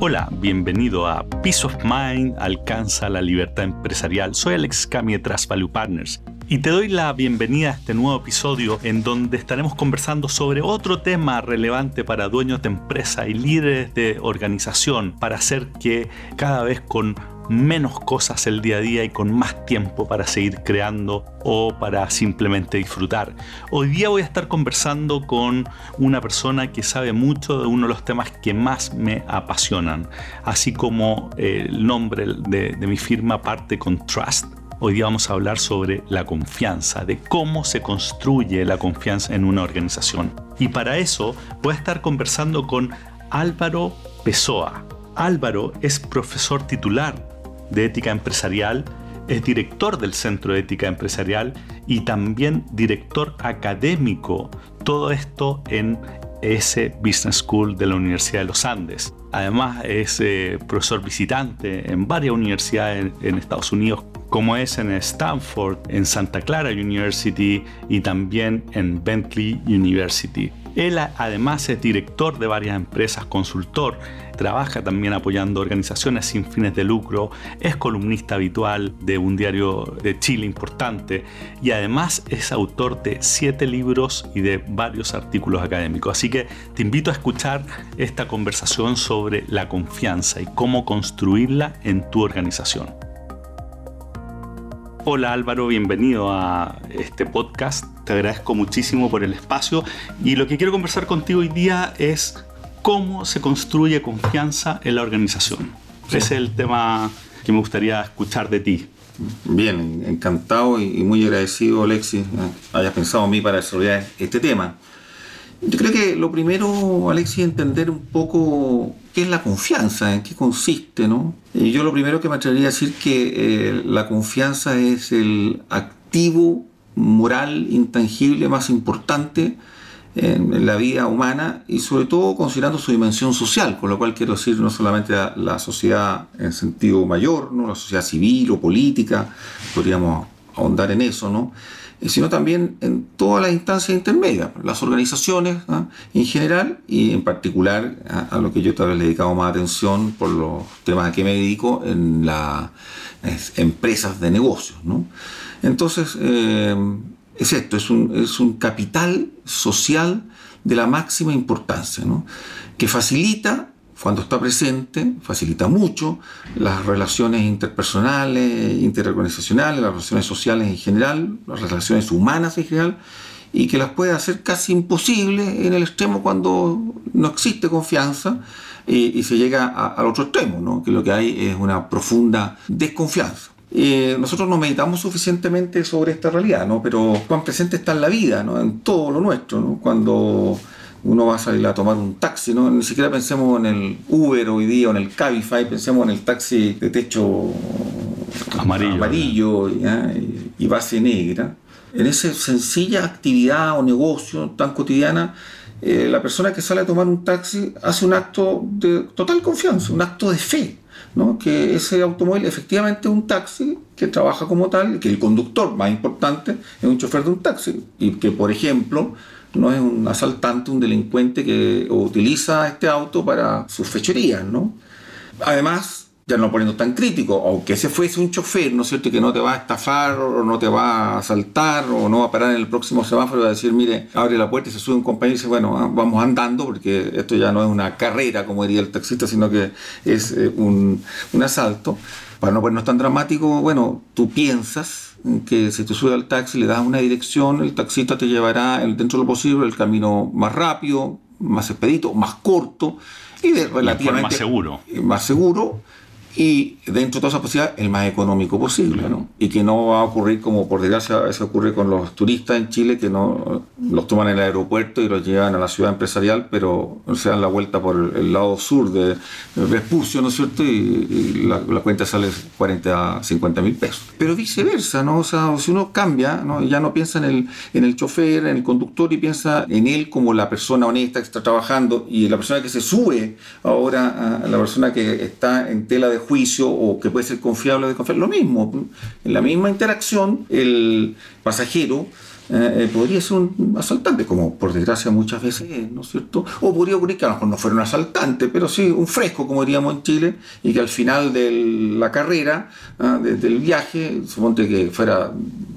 Hola, bienvenido a Peace of Mind, alcanza la libertad empresarial. Soy Alex Cami de Trust Value Partners y te doy la bienvenida a este nuevo episodio en donde estaremos conversando sobre otro tema relevante para dueños de empresa y líderes de organización para hacer que cada vez con menos cosas el día a día y con más tiempo para seguir creando o para simplemente disfrutar. Hoy día voy a estar conversando con una persona que sabe mucho de uno de los temas que más me apasionan, así como el nombre de, de mi firma parte con Trust. Hoy día vamos a hablar sobre la confianza, de cómo se construye la confianza en una organización. Y para eso voy a estar conversando con Álvaro Pessoa. Álvaro es profesor titular de Ética Empresarial, es director del Centro de Ética Empresarial y también director académico, todo esto en ese Business School de la Universidad de los Andes. Además es eh, profesor visitante en varias universidades en, en Estados Unidos, como es en Stanford, en Santa Clara University y también en Bentley University. Él además es director de varias empresas, consultor, trabaja también apoyando organizaciones sin fines de lucro, es columnista habitual de un diario de Chile importante y además es autor de siete libros y de varios artículos académicos. Así que te invito a escuchar esta conversación sobre la confianza y cómo construirla en tu organización. Hola Álvaro, bienvenido a este podcast. Te agradezco muchísimo por el espacio y lo que quiero conversar contigo hoy día es cómo se construye confianza en la organización. Ese es el tema que me gustaría escuchar de ti. Bien, encantado y muy agradecido, Alexis, hayas pensado en mí para desarrollar este tema. Yo creo que lo primero, Alexis, entender un poco qué es la confianza, en qué consiste, ¿no? Yo lo primero que me atrevería a decir que eh, la confianza es el activo moral intangible más importante en, la vida humana y sobre todo considerando su dimensión social, con lo cual quiero decir no solamente la, la sociedad en sentido mayor, ¿no? la sociedad civil o política, podríamos ahondar en eso, ¿no? Eh, sino también en todas las instancias intermedias, las organizaciones ¿ah? en general y en particular a, lo que yo tal vez le he dedicado más atención por los temas a que me dedico en las empresas de negocios. Entonces, eh, es esto, es un, es un, capital social de la máxima importancia, ¿no? que facilita cuando está presente, facilita mucho las relaciones interpersonales, interorganizacionales, las relaciones sociales en general, las relaciones humanas en general, y que las puede hacer casi imposibles en el extremo cuando no existe confianza y, se llega al otro extremo, ¿no? que lo que hay es una profunda desconfianza. Eh, nosotros no meditamos suficientemente sobre esta realidad, ¿no? pero cuán presente está en la vida, ¿no? en todo lo nuestro. ¿no? Cuando uno va a salir a tomar un taxi, ¿no? Ni siquiera pensemos en el Uber hoy día o en el Cabify, pensemos en el taxi de techo amarillo, amarillo y, base negra. En esa sencilla actividad o negocio tan cotidiana, eh, la persona que sale a tomar un taxi hace un acto de total confianza, un acto de fe. ¿no? que ese automóvil efectivamente es un taxi que trabaja como tal, que el conductor más importante es un chofer de un taxi y que por ejemplo no es un asaltante, un delincuente que utiliza este auto para sus fechorías, ¿no? Además, ya no poniendo tan crítico, aunque ese fuese un chofer, ¿no es cierto?, que no te va a estafar o no te va a asaltar o no va a parar en el próximo semáforo y va a decir, mire, abre la puerta y se sube un compañero y dice, bueno, ah, vamos andando porque esto ya no es una carrera, como diría el taxista, sino que es eh, un, un asalto. Para no ponernos tan dramático, bueno, tú piensas que si te subes al taxi, le das una dirección, el taxista te llevará dentro de lo posible el camino más rápido, más expedito, más corto y de relativamente más seguro. Más seguro y dentro de todas esas posibilidades el más económico posible, ¿no? Y que no va a ocurrir como por desgracia a ocurre con los turistas en Chile que no los toman en el aeropuerto y los llevan a la ciudad empresarial, pero se dan la vuelta por el, lado sur de Vespucio, ¿no es cierto? Y, la, cuenta sale 40 a 50 mil pesos. Pero viceversa, ¿no? O sea, si uno cambia, ¿no? ya no piensa en el, en el chofer, en el conductor y piensa en él como la persona honesta que está trabajando y la persona que se sube ahora la persona que está en tela de juicio o que puede ser confiable o desconfiable, lo mismo. En la misma interacción, el pasajero eh, eh, podría ser un asaltante, como por desgracia muchas veces es, ¿no es cierto? O podría ocurrir que a lo mejor no fuera un asaltante, pero sí un fresco, como diríamos en Chile, y que al final de la carrera, ¿ah? del viaje, suponte que fuera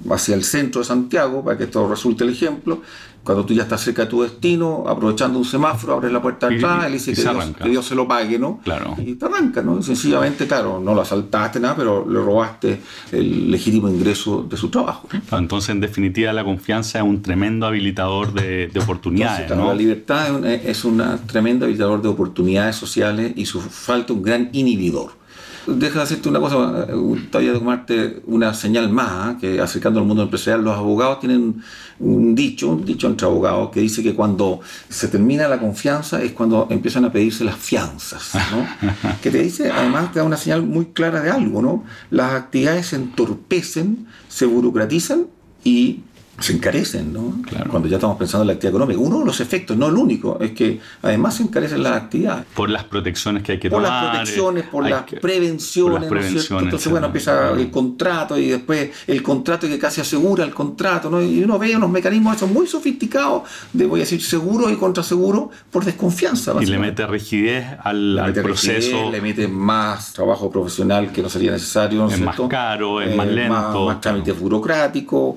hacia el centro de Santiago, para que esto resulte el ejemplo, cuando tú ya estás cerca de tu destino, aprovechando un semáforo, abres la puerta de atrás, y, dice que Dios, se lo pague, ¿no? Claro. Y te arranca, ¿no? sencillamente, claro, no lo asaltaste nada, pero le robaste el legítimo ingreso de su trabajo. Entonces, en definitiva, la confianza es un tremendo habilitador de, oportunidades, ¿no? La libertad es un tremendo habilitador de oportunidades sociales y su falta un gran inhibidor deja de hacerte una cosa, de tomarte una señal más, ¿eh? que acercando al mundo empresarial, los abogados tienen un dicho, un dicho entre abogados, que dice que cuando se termina la confianza es cuando empiezan a pedirse las fianzas, ¿no? que te dice, además te da una señal muy clara de algo, ¿no? Las actividades se entorpecen, se burocratizan y se encarecen, ¿no? Cuando ya estamos pensando en la actividad económica. Uno de los efectos, no el único, es que además se encarecen las actividades. Por las protecciones que hay que tomar. Por las protecciones, por, las, prevenciones, ¿no es cierto? Entonces, bueno, empieza el contrato y después el contrato que casi asegura el contrato, ¿no? Y uno ve unos mecanismos esos muy sofisticados de, voy a decir, seguro y contraseguro por desconfianza. Y le mete rigidez al, proceso. le mete más trabajo profesional que no sería necesario. ¿no es, más caro, es más eh, lento. Más, más trámites burocráticos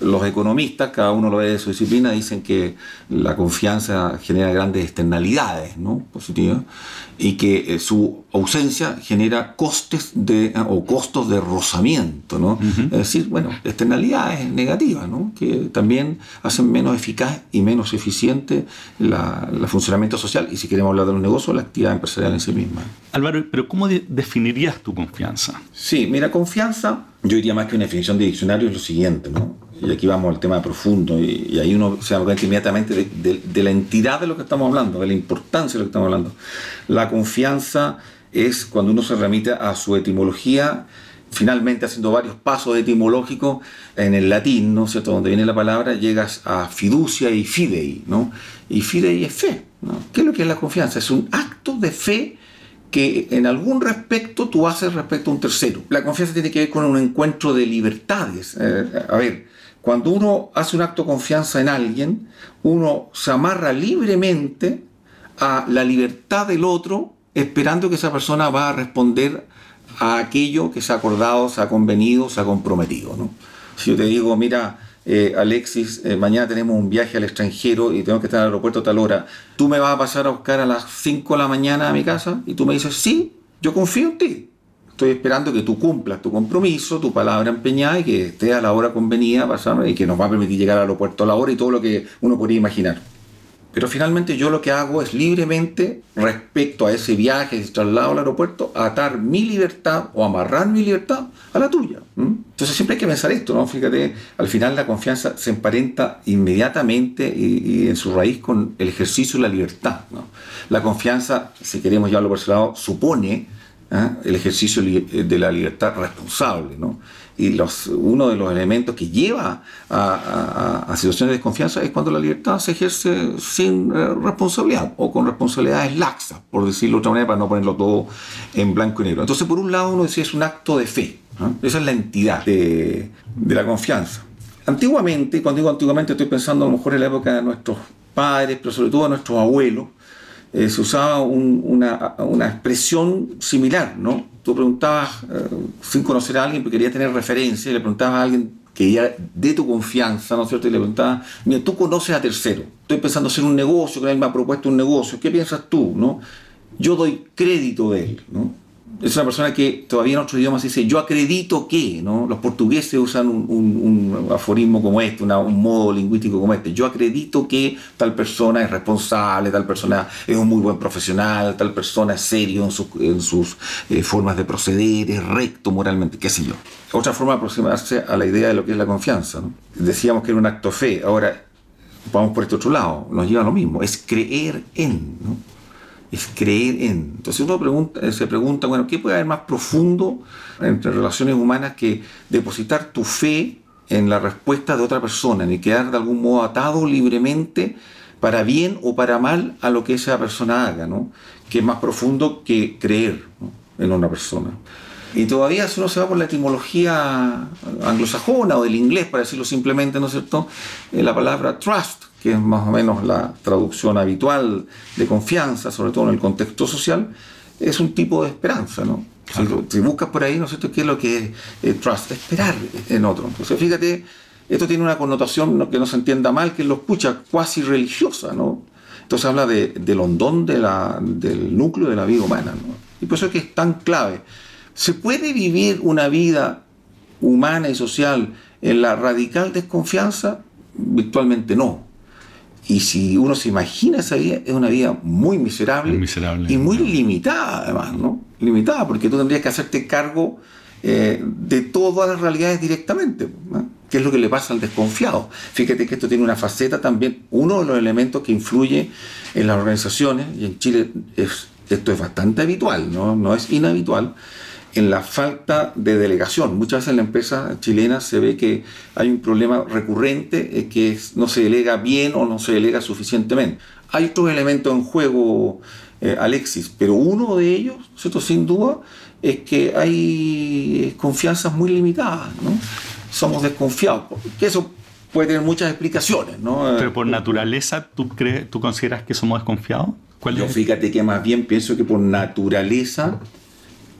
los economistas, cada uno lo ve de su disciplina, dicen que la confianza genera grandes externalidades ¿no? positivas y que eh, su ausencia genera costes de, ah, o costos de rozamiento. ¿no? Es decir, bueno, externalidades negativas ¿no? que también hacen menos eficaz y menos eficiente el funcionamiento social y si queremos hablar de los negocios, la actividad empresarial en sí misma. Álvaro, pero ¿cómo definirías tu confianza? Sí, mira, confianza, yo diría más que una definición de diccionario, es lo siguiente, ¿no? Y aquí vamos al tema profundo, y, ahí uno se da cuenta inmediatamente de, la entidad de lo que estamos hablando, de la importancia de lo que estamos hablando. La confianza es cuando uno se remite a su etimología, finalmente haciendo varios pasos etimológicos en el latín, ¿no cierto? Donde viene la palabra, llegas a fiducia y fidei, ¿no? Y fidei es fe, ¿no? ¿Qué es lo que es la confianza? Es un acto de fe que en algún respecto tú haces respecto a un tercero. La confianza tiene que ver con un encuentro de libertades. Eh, a ver, cuando uno hace un acto de confianza en alguien, uno se amarra libremente a la libertad del otro, esperando que esa persona va a responder a aquello que se ha acordado, se ha convenido, se ha comprometido. ¿no? Si yo te digo, mira, eh, Alexis, eh, mañana tenemos un viaje al extranjero y tengo que estar en el aeropuerto a tal hora, ¿tú me vas a pasar a buscar a las 5 de la mañana a mi casa? Y tú me dices, sí, yo confío en ti. Estoy esperando que tú cumplas tu compromiso, tu palabra empeñada y que esté a la hora convenida y que nos va a permitir llegar al aeropuerto a la hora y todo lo que uno podría imaginar. Pero finalmente yo lo que hago es libremente, respecto a ese viaje, ese traslado al aeropuerto, atar mi libertad o amarrar mi libertad a la tuya. Entonces siempre hay que pensar esto, ¿no? Fíjate, al final la confianza se emparenta inmediatamente y, en su raíz con el ejercicio de la libertad. La confianza, si queremos llevarlo por ese lado, supone ¿ah? el ejercicio de la libertad responsable. ¿no? Y los, uno de los elementos que lleva a, situaciones de desconfianza es cuando la libertad se ejerce sin eh, responsabilidad o con responsabilidades laxas, por decirlo de otra manera, para no ponerlo todo en blanco y negro. Entonces, por un lado, uno decía es un acto de fe. Esa es la entidad de, de la confianza. Antiguamente, cuando digo antiguamente, estoy pensando a lo mejor en la época de nuestros padres, pero sobre todo de nuestros abuelos, eh, se usaba una, una, expresión similar, ¿no? Tú preguntabas, eh, sin conocer a alguien, porque quería tener referencia, y le preguntabas a alguien que ya de tu confianza, ¿no es cierto? Y le preguntabas, mira, tú conoces a tercero, estoy pensando hacer un negocio, que él me ha propuesto un negocio, ¿qué piensas tú, no? Yo doy crédito de él, ¿no? Es una persona que todavía en otros idiomas dice yo acredito que, ¿no? Los portugueses usan un, aforismo como este, un modo lingüístico como este. Yo acredito que tal persona es responsable, tal persona es un muy buen profesional, tal persona es serio en, sus eh, formas de proceder, es recto moralmente, qué sé yo. Otra forma de aproximarse a la idea de lo que es la confianza. Decíamos que era un acto fe, ahora vamos por este otro lado, nos lleva a lo mismo, es creer en. ¿no? Es creer en. Entonces uno pregunta, se pregunta, bueno, ¿qué puede haber más profundo entre relaciones humanas que depositar tu fe en la respuesta de otra persona, ni quedar de algún modo atado libremente para bien o para mal a lo que esa persona haga, ¿no? Que es más profundo que creer en una persona. Y todavía si uno se va por la etimología anglosajona o del inglés, para decirlo simplemente, ¿no es cierto? Eh, la palabra trust, que es más o menos la traducción habitual de confianza, sobre todo en el contexto social, es un tipo de esperanza, ¿no? Si, buscas por ahí, ¿no es cierto?, qué es lo que es eh, trust, esperar en otro. Entonces, fíjate, esto tiene una connotación que no se entienda mal, que lo escucha cuasi religiosa, ¿no? Entonces habla de, del hondón de la, del núcleo de la vida humana, ¿no? Y por eso es que es tan clave. ¿Se puede vivir una vida humana y social en la radical desconfianza? Virtualmente no. Y si uno se imagina esa vida, es una vida muy miserable, miserable y muy limitada además, ¿no? Limitada, porque tú tendrías que hacerte cargo eh, de todas las realidades directamente, ¿no? que es lo que le pasa al desconfiado. Fíjate que esto tiene una faceta también, uno de los elementos que influye en las organizaciones, y en Chile esto es bastante habitual, ¿no? no es inhabitual, en la falta de delegación. Muchas veces en la empresa chilena se ve que hay un problema recurrente, eh, que no se delega bien o no se delega suficientemente. Hay otros elementos en juego, eh, Alexis, pero uno de ellos, ¿cierto? sin duda, es que hay confianzas muy limitadas. ¿no? Somos desconfiados, que eso puede tener muchas explicaciones. ¿no? Pero por naturaleza, ¿tú, crees, tú consideras que somos desconfiados? Yo fíjate que más bien pienso que por naturaleza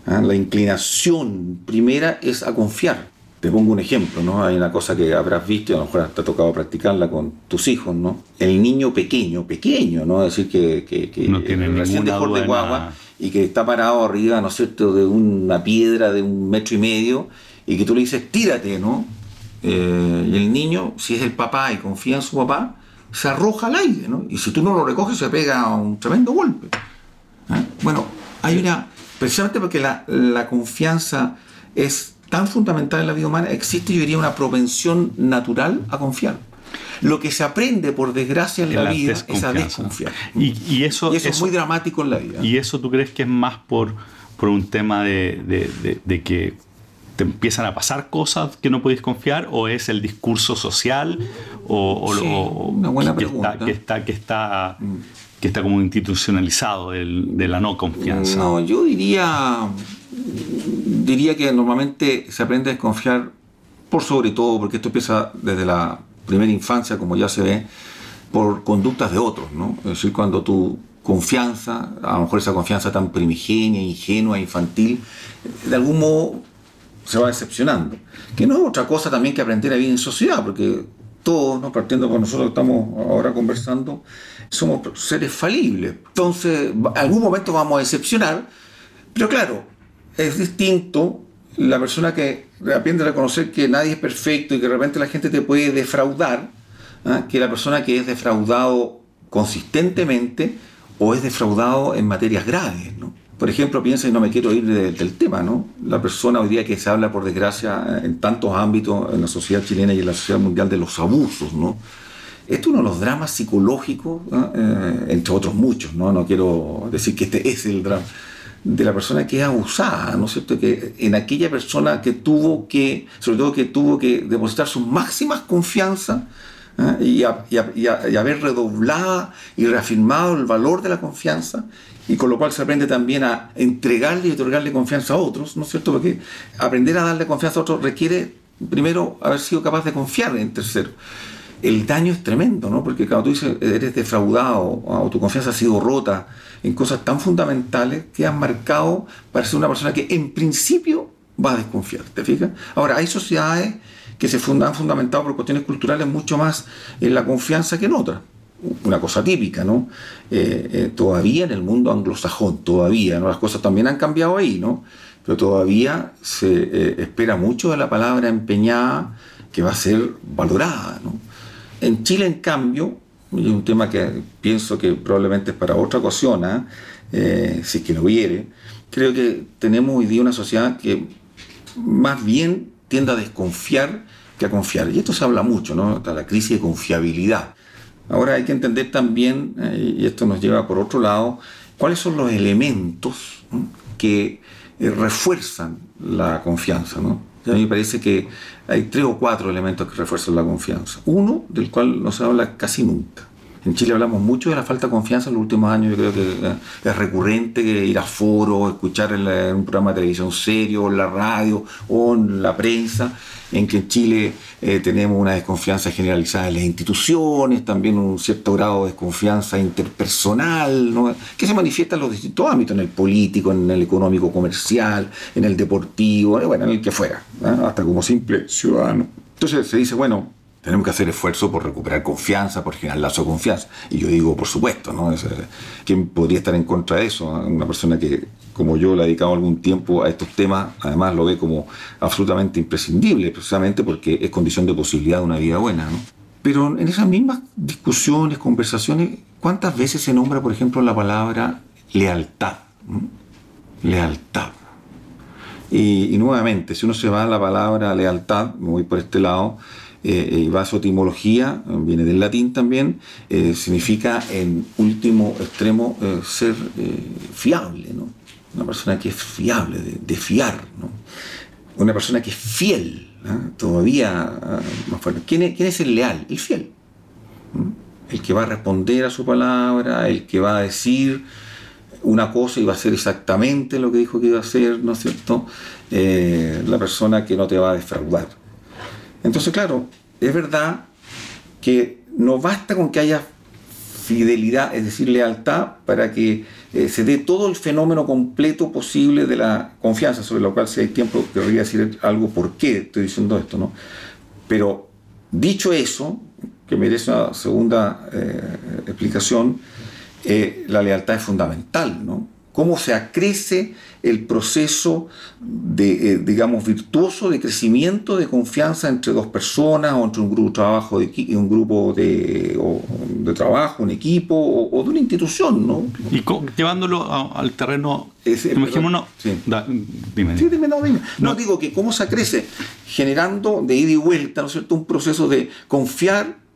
¿ah? La inclinación primera es a confiar. Te pongo un ejemplo, ¿no? Hay una cosa que habrás visto y a lo mejor te ha tocado practicarla con tus hijos, ¿no? El niño pequeño, pequeño, ¿no? Es decir, que, que, no tiene recién dejó de guagua y que está parado arriba, ¿no es cierto?, de una piedra de un metro y medio y que tú le dices, tírate, ¿no? Eh, y el niño, si es el papá y confía en su papá, se arroja al aire, ¿no? Y si tú no lo recoges, se pega un tremendo golpe. ¿eh? Bueno, hay una Precisamente porque la, confianza es tan fundamental en la vida humana, existe, yo diría, una propensión natural a confiar. Lo que se aprende, por desgracia, en la, vida es a desconfiar. Y, eso, es muy dramático en la vida. ¿Y eso tú crees que es más por, por un tema de, que te empiezan a pasar cosas que no puedes confiar o es el discurso social o, una buena que, pregunta. Está, que está, que está mm que está como institucionalizado de la no confianza? No, yo diría, diría que normalmente se aprende a desconfiar por sobre todo, porque esto empieza desde la primera infancia, como ya se ve, por conductas de otros, ¿no? Es decir, cuando tu confianza, a lo mejor esa confianza tan primigenia, ingenua, infantil, de algún modo se va decepcionando. Que no es otra cosa también que aprender a vivir en sociedad, porque todos, ¿no? partiendo con nosotros estamos ahora conversando, somos seres falibles. Entonces, algún momento vamos a decepcionar, pero claro, es distinto la persona que aprende a reconocer que nadie es perfecto y que de repente la gente te puede defraudar, ¿ah? que la persona que es defraudado consistentemente o es defraudado en materias graves. ¿no? Por ejemplo, piensa, y no me quiero ir del tema, ¿no? La persona hoy día que se habla, por desgracia, en tantos ámbitos, en la sociedad chilena y en la sociedad mundial, de los abusos, ¿no? Esto es uno de los dramas psicológicos, eh, entre otros muchos, ¿no? No quiero decir que este es el drama de la persona que es abusada, ¿no es cierto? Que en aquella persona que tuvo que, sobre todo que tuvo que depositar su máxima confianza ¿eh? y, haber redoblado y reafirmado el valor de la confianza y con lo cual se aprende también a entregarle y otorgarle confianza a otros, ¿no es cierto? Porque aprender a darle confianza a otros requiere primero haber sido capaz de confiar en tercero. El daño es tremendo, ¿no? Porque cuando tú dices eres defraudado o tu confianza ha sido rota en cosas tan fundamentales que has marcado para ser una persona que en principio va a desconfiar, ¿te fijas? Ahora, hay sociedades que se han fundamentado por cuestiones culturales mucho más en la confianza que en otras una cosa típica, ¿no? Eh, eh, todavía en el mundo anglosajón, todavía, ¿no? Las cosas también han cambiado ahí, ¿no? Pero todavía se eh, espera mucho de la palabra empeñada que va a ser valorada, ¿no? En Chile, en cambio, y un tema que pienso que probablemente es para otra ocasión, ¿ah? si es que lo hubiere, creo que tenemos hoy día una sociedad que más bien tiende a desconfiar que a confiar. Y esto se habla mucho, ¿no? La crisis de confiabilidad. Ahora hay que entender también, eh, y esto nos lleva por otro lado, cuáles son los elementos que eh, refuerzan la confianza. a mí me parece que hay tres o cuatro elementos que refuerzan la confianza. Uno, del cual no se habla casi nunca, En Chile hablamos mucho de la falta de confianza en los últimos años. Yo creo que eh, es recurrente ir a foros, escuchar en, un programa de televisión serio, en la radio o en la prensa, en que en Chile eh, tenemos una desconfianza generalizada en las instituciones, también un cierto grado de desconfianza interpersonal, que se manifiesta en los distintos ámbitos, en el político, en el económico comercial, en el deportivo, bueno, en el que fuera, hasta como simple ciudadano. Entonces se dice, bueno, tenemos que hacer esfuerzo por recuperar confianza, por generar lazo de confianza. Y yo digo, por supuesto, ¿no? ¿Quién podría estar en contra de eso? Una persona que, como yo, le ha dedicado algún tiempo a estos temas, además lo ve como absolutamente imprescindible, precisamente porque es condición de posibilidad de una vida buena, ¿no? Pero en esas mismas discusiones, conversaciones, ¿cuántas veces se nombra, por ejemplo, la palabra lealtad? Lealtad. Y, y, nuevamente, si uno se va a la palabra lealtad, me voy por este lado, y va a su etimología, viene del latín también, eh, significa en último extremo eh, ser fiable, ¿no? una persona que es fiable, de, fiar, ¿no? una persona que es fiel, todavía ah, más fuerte. ¿Quién es, ¿Quién es, el leal? El fiel. El que va a responder a su palabra, el que va a decir una cosa y va a hacer exactamente lo que dijo que iba a hacer, ¿no es cierto? la persona que no te va a defraudar. Entonces, claro, es verdad que no basta con que haya fidelidad, es decir, lealtad, para que eh, se dé todo el fenómeno completo posible de la confianza, sobre lo cual si hay tiempo querría decir algo por qué estoy diciendo esto, ¿no? Pero dicho eso, que merece una segunda eh, explicación, eh, la lealtad es fundamental, ¿no? Cómo se acrece el proceso de, eh, digamos, virtuoso de crecimiento de confianza entre dos personas o entre un grupo de trabajo, de, un grupo de, de trabajo, un equipo o, de una institución, ¿no? Y llevándolo al terreno, imaginémonos, sí. dime, sí, dime, no, dime. No. digo que cómo se acrece generando de ida y vuelta, ¿no es cierto?, un proceso de confiar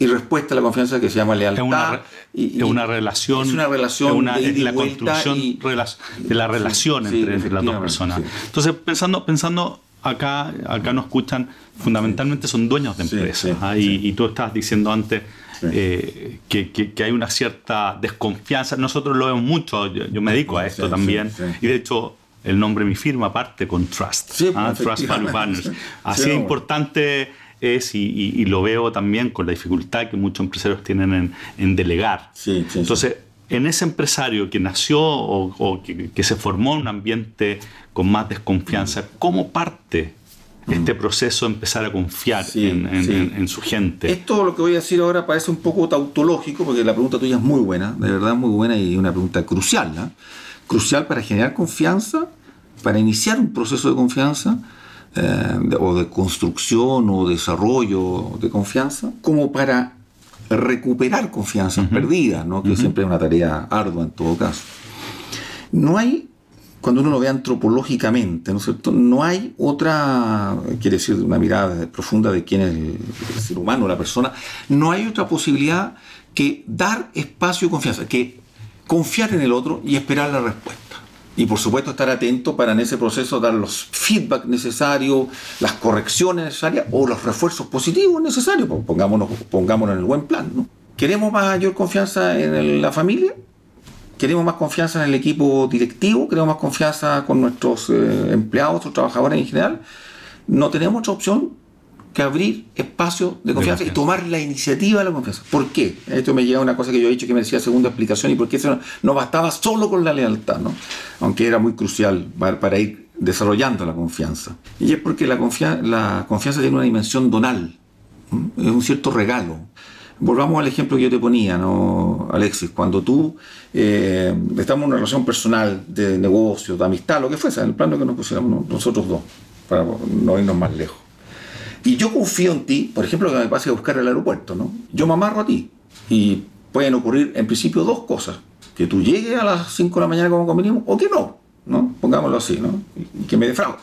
y respuesta a la confianza que se llama lealtad. Es una, una relación. Es una relación de la construcción de la relación entre, las dos personas. Entonces, pensando, pensando acá, acá nos escuchan, fundamentalmente son dueños de empresas. ¿ah? y, tú estabas diciendo antes eh, que, que, hay una cierta desconfianza. Nosotros lo vemos mucho, yo, me dedico a esto también. Y de hecho, el nombre de mi firma parte con Trust. ¿ah? Trust Value Partners. Así es importante es, y, lo veo también con la dificultad que muchos empresarios tienen en, delegar. Entonces, en ese empresario que nació o, que, se formó en un ambiente con más desconfianza, ¿cómo parte este proceso de empezar a confiar en, su gente? Esto lo que voy a decir ahora parece un poco tautológico, porque la pregunta tuya es muy buena, de verdad muy buena y una pregunta crucial. Crucial para generar confianza, para iniciar un proceso de confianza eh, o de construcción o desarrollo de confianza, como para recuperar confianzas perdidas, ¿no? que siempre es una tarea ardua en todo caso. No hay, cuando uno lo ve antropológicamente, ¿no es cierto? No hay otra, quiere decir, una mirada profunda de quién es el, el ser humano, la persona, no hay otra posibilidad que dar espacio y confianza, que confiar en el otro y esperar la respuesta y por supuesto estar atento para en ese proceso dar los feedback necesarios, las correcciones necesarias o los refuerzos positivos necesarios, pongámonos, pongámonos en el buen plan. ¿Queremos mayor confianza en la familia? ¿Queremos más confianza en el equipo directivo? ¿Queremos más confianza con nuestros eh, empleados o trabajadores en general? No tenemos otra opción que abrir espacio de confianza y tomar la iniciativa de la confianza. ¿Por qué? Esto me llega a una cosa que yo he dicho que me decía segunda explicación y por qué eso no, bastaba solo con la lealtad, ¿no? aunque era muy crucial para, ir desarrollando la confianza. Y es porque la, la confianza tiene una dimensión donal, es un cierto regalo. Volvamos al ejemplo que yo te ponía, ¿no, Alexis? Cuando tú eh, estamos en una relación personal, de negocio, de amistad, lo que fuese, en el plano que nos pusiéramos nosotros dos, para no irnos más lejos y yo confío en ti, por ejemplo, que me pase a buscar al aeropuerto, ¿no? Yo me amarro a ti. Y pueden ocurrir, en principio, dos cosas. Que tú llegues a las 5 de la mañana como convenimos, o que no, ¿no? Pongámoslo así, ¿no? Y que me defraude.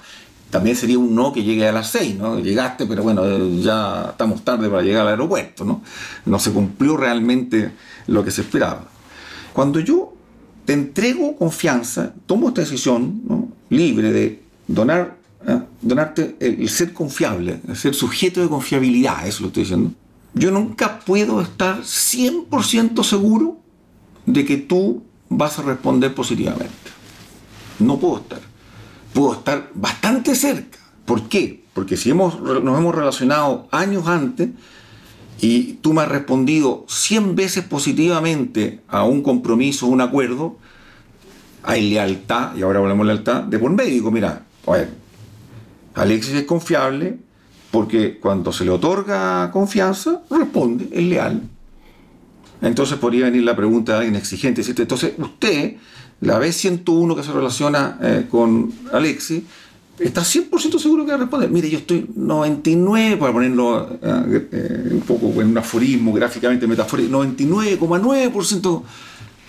También sería un no que llegue a las 6, ¿no? Llegaste, pero bueno, ya estamos tarde para llegar al aeropuerto, ¿no? No se cumplió realmente lo que se esperaba. Cuando yo te entrego confianza, tomo esta decisión ¿no? libre de donar ¿eh? donarte el, ser confiable, el ser sujeto de confiabilidad, eso lo estoy diciendo. yo nunca puedo estar 100% seguro de que tú vas a responder positivamente. No puedo estar. Puedo estar bastante cerca. ¿Por qué? Porque si hemos, nos hemos relacionado años antes y tú me has respondido 100 veces positivamente a un compromiso, un acuerdo, hay lealtad, y ahora hablamos de lealtad, de por. Digo, mira, Alexis es confiable porque cuando se le otorga confianza, responde, es leal. Entonces podría venir la pregunta de alguien exigente, decirte, entonces usted, la vez 101 que se relaciona eh, con Alexis, está 100% seguro que va a responder. Mire, yo estoy 99, para ponerlo eh, eh, un poco en un aforismo gráficamente metafórico, 99,9%,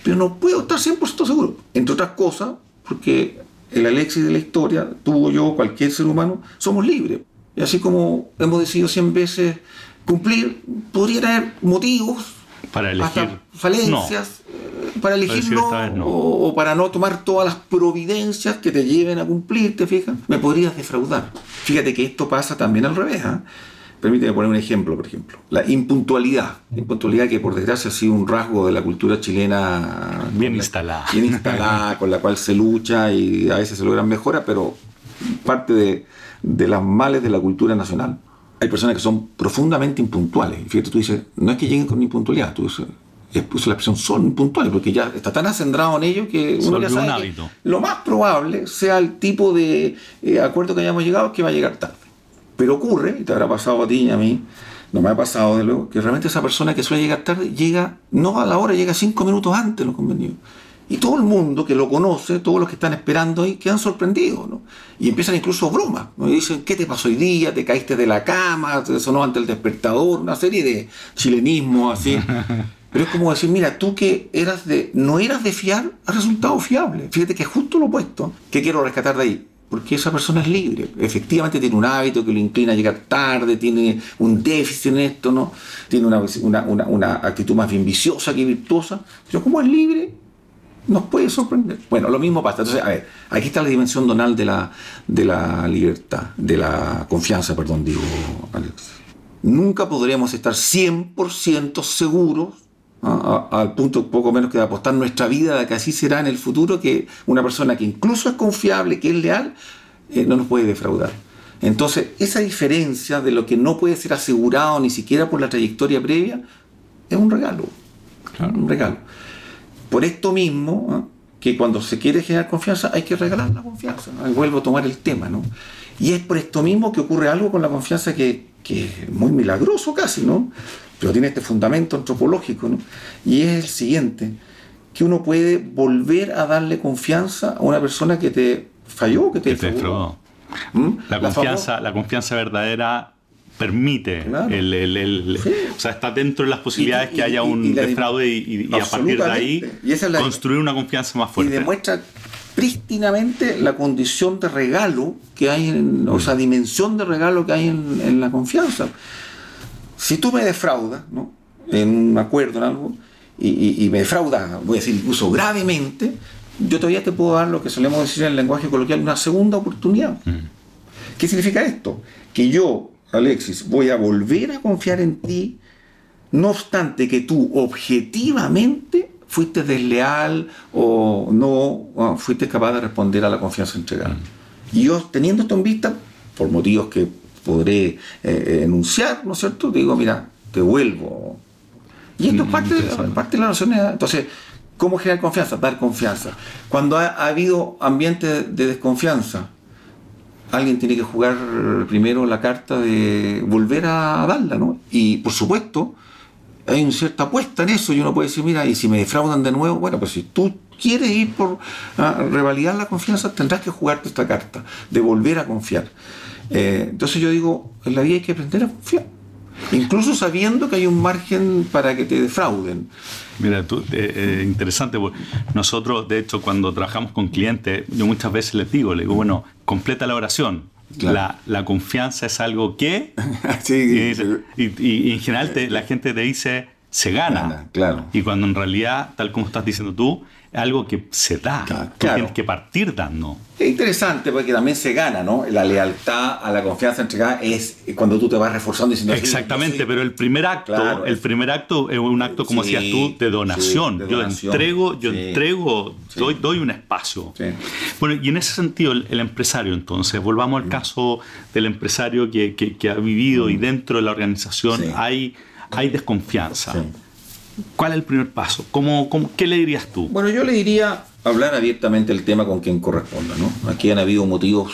pero no puedo estar 100% seguro. Entre otras cosas, porque el Alexis de la historia, tú, yo, cualquier ser humano, somos libres. Y así como hemos decidido 100 veces cumplir, podría haber motivos para elegir falencias eh, para elegir no, O, para no tomar todas las providencias que te lleven a cumplir, ¿te fijas? Me podrías defraudar. Fíjate que esto pasa también al revés. ¿eh? Permíteme poner un ejemplo, por ejemplo. La impuntualidad. impuntualidad que por desgracia ha sido un rasgo de la cultura chilena. Bien instalada. Bien instalada, con la cual se lucha y a veces se logran mejoras, pero parte de, de las males de la cultura nacional. Hay personas que son profundamente impuntuales. Y fíjate, tú dices, no es que lleguen con impuntualidad, tú dices, la expresión son impuntuales, porque ya está tan acendrado en ello que uno ya sabe que lo más probable sea el tipo de eh, acuerdo que hayamos llegado que va a llegar tarde. Pero ocurre, y te habrá pasado a ti y a mí, no me ha pasado de luego, que realmente esa persona que suele llegar tarde llega, no a la hora, llega cinco minutos antes lo convenido. Y todo el mundo que lo conoce, todos los que están esperando ahí, quedan sorprendidos, ¿no? Y empiezan incluso bromas, ¿no? Y dicen, ¿qué te pasó hoy día? ¿Te caíste de la cama? ¿Te sonó ante el despertador? Una serie de chilenismo así. Pero es como decir, mira, tú que eras de, no eras de fiar, has resultado fiable. Fíjate que es justo lo opuesto. ¿Qué quiero rescatar de ahí? Porque esa persona es libre. Efectivamente tiene un hábito que lo inclina a llegar tarde, tiene un déficit en esto, ¿no? Tiene una, una, una actitud más bien viciosa que virtuosa. Pero como es libre, nos puede sorprender. Bueno, lo mismo pasa. Entonces, a ver, aquí está la dimensión donal de la, de la libertad, de la confianza, perdón, digo, Alex. Nunca podremos estar 100% seguros. Al punto poco menos que de apostar nuestra vida de que así será en el futuro, que una persona que incluso es confiable, que es leal, eh, no nos puede defraudar. Entonces, esa diferencia de lo que no puede ser asegurado ni siquiera por la trayectoria previa, es un regalo. Un regalo. Por esto mismo, que cuando se quiere generar confianza hay que regalar la confianza. Vuelvo a tomar el tema, ¿no? Y es por esto mismo que ocurre algo con la confianza que, es muy milagroso casi, ¿no? Pero tiene este fundamento antropológico, ¿no? Y es el siguiente, que uno puede volver a darle confianza a una persona que te falló, que te, que ¿Mm? La, confianza, la confianza verdadera permite, el, o sea, está dentro de las posibilidades que haya un fraude y, a partir de ahí construir una confianza más fuerte. Y demuestra prístinamente la condición de regalo que hay, en, o sea, dimensión de regalo que hay en, la confianza. Si tú me defraudas, ¿no? en un acuerdo, en algo, y, me defraudas, voy a decir incluso gravemente, yo todavía te puedo dar lo que solemos decir en el lenguaje coloquial, una segunda oportunidad. ¿Qué significa esto? Que yo Alexis, voy a volver a confiar en ti, no obstante que tú objetivamente fuiste desleal o no fuiste capaz de responder a la confianza entregada. Y yo, teniendo esto en vista, por motivos que podré eh, eh, enunciar, ¿no es cierto? Digo, mira, te vuelvo. Y esto es parte, parte de la noción. Entonces, ¿cómo generar confianza? Dar confianza. Cuando ha, ha habido ambiente de desconfianza, alguien tiene que jugar primero la carta de volver a darla, ¿no? Y por supuesto, hay una cierta apuesta en eso y uno puede decir, mira, y si me defraudan de nuevo, bueno, pues si tú quieres ir por revalidar la confianza, tendrás que jugarte esta carta, de volver a confiar. Eh, entonces yo digo, en la vida hay que aprender a confiar, incluso sabiendo que hay un margen para que te defrauden. Mira, tú, eh, eh, interesante, pues, nosotros de hecho cuando trabajamos con clientes, yo muchas veces les digo, le digo, bueno, completa la oración. La, la, confianza es algo que... sí, y, en general la gente te dice, se gana. claro. Y cuando en realidad, tal como estás diciendo tú, algo que se da. Claro. Tú tienes que partir dando. Es interesante porque también se gana, ¿no? La lealtad a la confianza entregada es cuando tú te vas reforzando diciendo "Sí, Exactamente, yo soy-". pero el primer acto, Claro, el es- primer acto es un acto, como Sí, decías tú, de donación. sí, de yo donación. entrego, yo Sí. entrego, Sí. doy, doy un espacio. Sí. Bueno, y en ese sentido, el, el empresario, entonces, volvamos Mm. al caso del empresario que, que- que ha vivido y dentro de la organización Sí. hay, hay desconfianza. ¿Cuál es el primer paso? ¿Cómo, qué le dirías tú? Bueno, yo le diría hablar abiertamente el tema con quien corresponda, ¿no? Aquí han habido motivos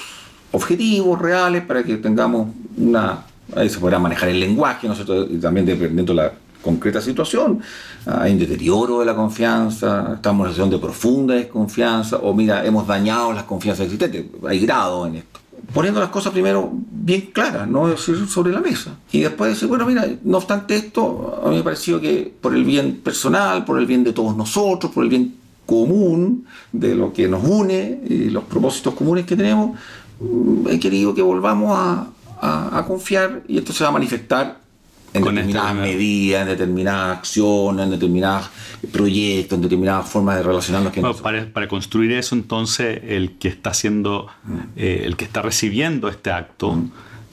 objetivos, reales, para que tengamos una... Ahí se podrá manejar el lenguaje, ¿no? Y también dependiendo de la concreta situación. Hay un deterioro de la confianza, estamos en una situación de profunda desconfianza, o mira, hemos dañado las confianzas existentes. Hay grados en esto. Poniendo las cosas primero bien claras, no decir sobre la mesa. Y después decir, bueno, mira, no obstante esto, a mí me pareció que por el bien personal, por el bien de todos nosotros, por el bien común de lo que nos une y los propósitos comunes que tenemos, mm, he querido que volvamos a, confiar y esto se va a manifestar en Con determinadas medidas, en determinadas acciones, en determinados proyectos, en determinadas formas de relacionarnos Bueno, para, para construir eso, entonces, el que está haciendo, eh, el que está recibiendo este acto,